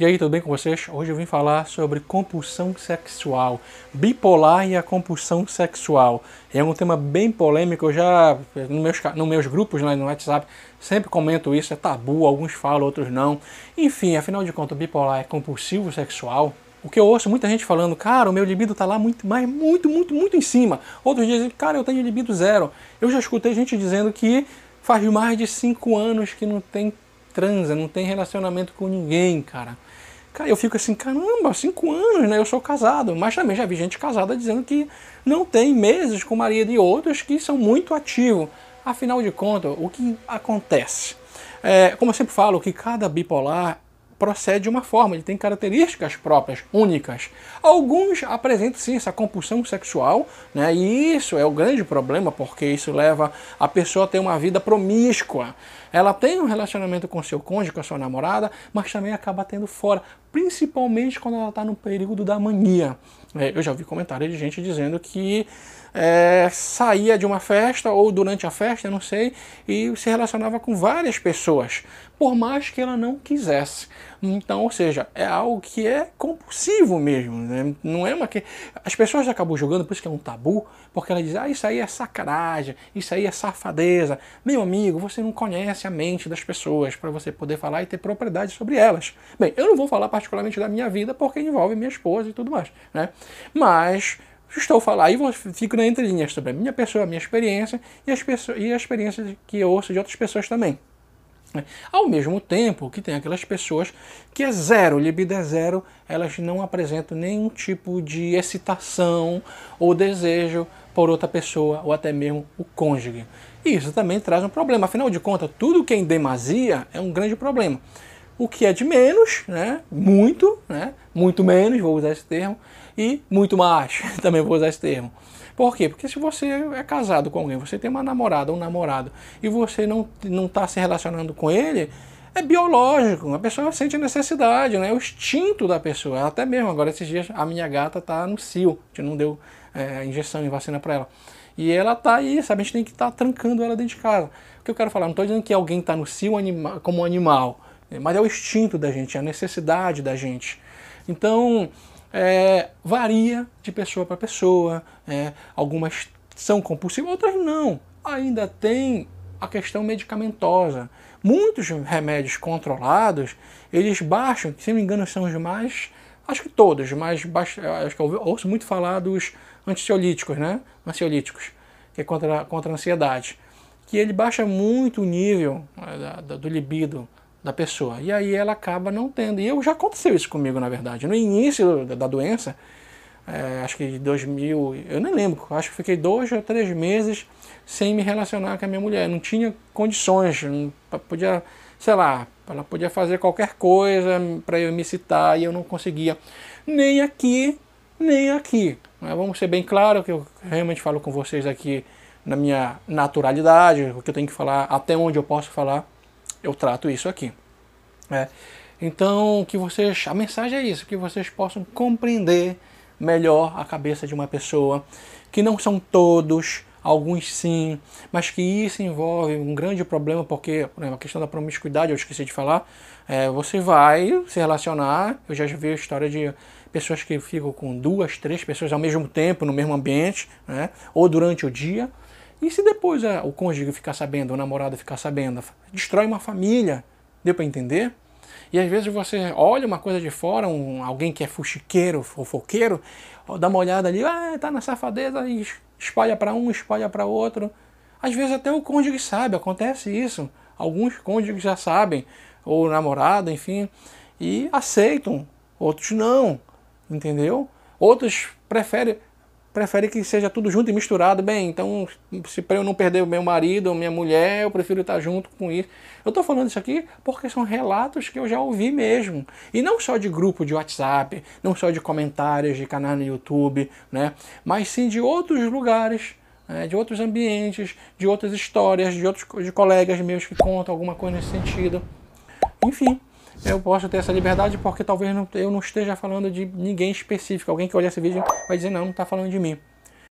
E aí, tudo bem com vocês? Hoje eu vim falar sobre compulsão sexual, bipolar e a compulsão sexual. É um tema bem polêmico, eu já, nos meus, meus grupos lá no WhatsApp, sempre comento isso, é tabu, alguns falam, outros não. Enfim, afinal de contas, bipolar é compulsivo sexual? O que eu ouço muita gente falando, cara, o meu libido tá lá muito, mas muito, muito, muito em cima. Outros dizem, cara, eu tenho libido zero. Eu já escutei gente dizendo que faz mais de 5 anos que não tem transa, não tem relacionamento com ninguém, cara. Cara, eu fico assim, caramba, cinco anos, né? Eu sou casado, mas também já vi gente casada dizendo que não tem meses com Maria de outros que são muito ativos. Afinal de contas, o que acontece? É, como eu sempre falo, que cada bipolar procede de uma forma, ele tem características próprias, únicas. Alguns apresentam sim essa compulsão sexual, né? e isso é o grande problema, porque isso leva a pessoa a ter uma vida promíscua. Ela tem um relacionamento com seu cônjuge, com a sua namorada, mas também acaba tendo fora, principalmente quando ela está no período da mania. É, eu já vi comentários de gente dizendo que é, saía de uma festa ou durante a festa, não sei, e se relacionava com várias pessoas, por mais que ela não quisesse. Então, ou seja, é algo que é compulsivo mesmo. Né? Não é uma que. As pessoas acabam julgando, por isso que é um tabu, porque ela diz, ah, isso aí é sacanagem, isso aí é safadeza. Meu amigo, você não conhece a mente das pessoas para você poder falar e ter propriedade sobre elas. Bem, eu não vou falar particularmente da minha vida porque envolve minha esposa e tudo mais, né? Mas estou falando, aí fico na entrelinha sobre a minha pessoa, a minha experiência e, as pessoas, e a experiência que eu ouço de outras pessoas também. Ao mesmo tempo que tem aquelas pessoas que é zero, libido é zero, elas não apresentam nenhum tipo de excitação ou desejo por outra pessoa ou até mesmo o cônjuge. E isso também traz um problema. Afinal de contas, tudo que é em demasia é um grande problema. O que é de menos, né? muito, né? muito menos, vou usar esse termo, e muito mais, também vou usar esse termo. Por quê? Porque se você é casado com alguém, você tem uma namorada, um namorado, e você não está se relacionando com ele, é biológico, a pessoa sente a necessidade, né? é o instinto da pessoa. Até mesmo agora, esses dias, a minha gata está no cio, a gente não deu é, injeção e vacina para ela. E ela está aí, sabe? A gente tem que estar tá trancando ela dentro de casa. O que eu quero falar, não estou dizendo que alguém está no cio anima, como animal, mas é o instinto da gente, é a necessidade da gente. Então, é, varia de pessoa para pessoa. É, algumas são compulsivas, outras não. Ainda tem a questão medicamentosa. Muitos remédios controlados, eles baixam, se não me engano, são os mais. Acho que todos, mas baixo, acho que eu ouço muito falar dos ansiolíticos, né? Ansiolíticos, que é contra, contra a ansiedade. Que ele baixa muito o nível é, da, do libido da pessoa. E aí ela acaba não tendo. E eu, já aconteceu isso comigo, na verdade. No início da, doença, é, acho que de 2000, eu nem lembro, acho que fiquei dois ou três meses sem me relacionar com a minha mulher. Não tinha condições, não, podia, sei lá, ela podia fazer qualquer coisa para eu me citar e eu não conseguia. Nem aqui, nem aqui. Mas vamos ser bem claro que eu realmente falo com vocês aqui na minha naturalidade, o que eu tenho que falar, até onde eu posso falar eu trato isso aqui. É. Então, que vocês, a mensagem é isso, que vocês possam compreender melhor a cabeça de uma pessoa, que não são todos, alguns sim, mas que isso envolve um grande problema, porque por exemplo, a questão da promiscuidade, eu esqueci de falar, é, você vai se relacionar, eu já vi a história de pessoas que ficam com duas, três pessoas ao mesmo tempo, no mesmo ambiente, né, ou durante o dia, e se depois é, o cônjuge ficar sabendo, o namorado ficar sabendo, destrói uma família. Deu para entender? E às vezes você olha uma coisa de fora, um, alguém que é fuxiqueiro, fofoqueiro, dá uma olhada ali, ah, tá na safadeza e espalha para um, espalha para outro. Às vezes até o cônjuge sabe, acontece isso. Alguns cônjuges já sabem, ou o namorado, enfim, e aceitam, outros não, entendeu? Outros preferem prefere que seja tudo junto e misturado. Bem, então, se para eu não perder o meu marido ou minha mulher, eu prefiro estar junto com isso. Eu estou falando isso aqui porque são relatos que eu já ouvi mesmo. E não só de grupo de WhatsApp, não só de comentários de canal no YouTube, né? mas sim de outros lugares. Né? de outros ambientes, de outras histórias, de outros de colegas meus que contam alguma coisa nesse sentido. Enfim, eu posso ter essa liberdade porque talvez eu não esteja falando de ninguém específico. Alguém que olha esse vídeo vai dizer, não, não está falando de mim.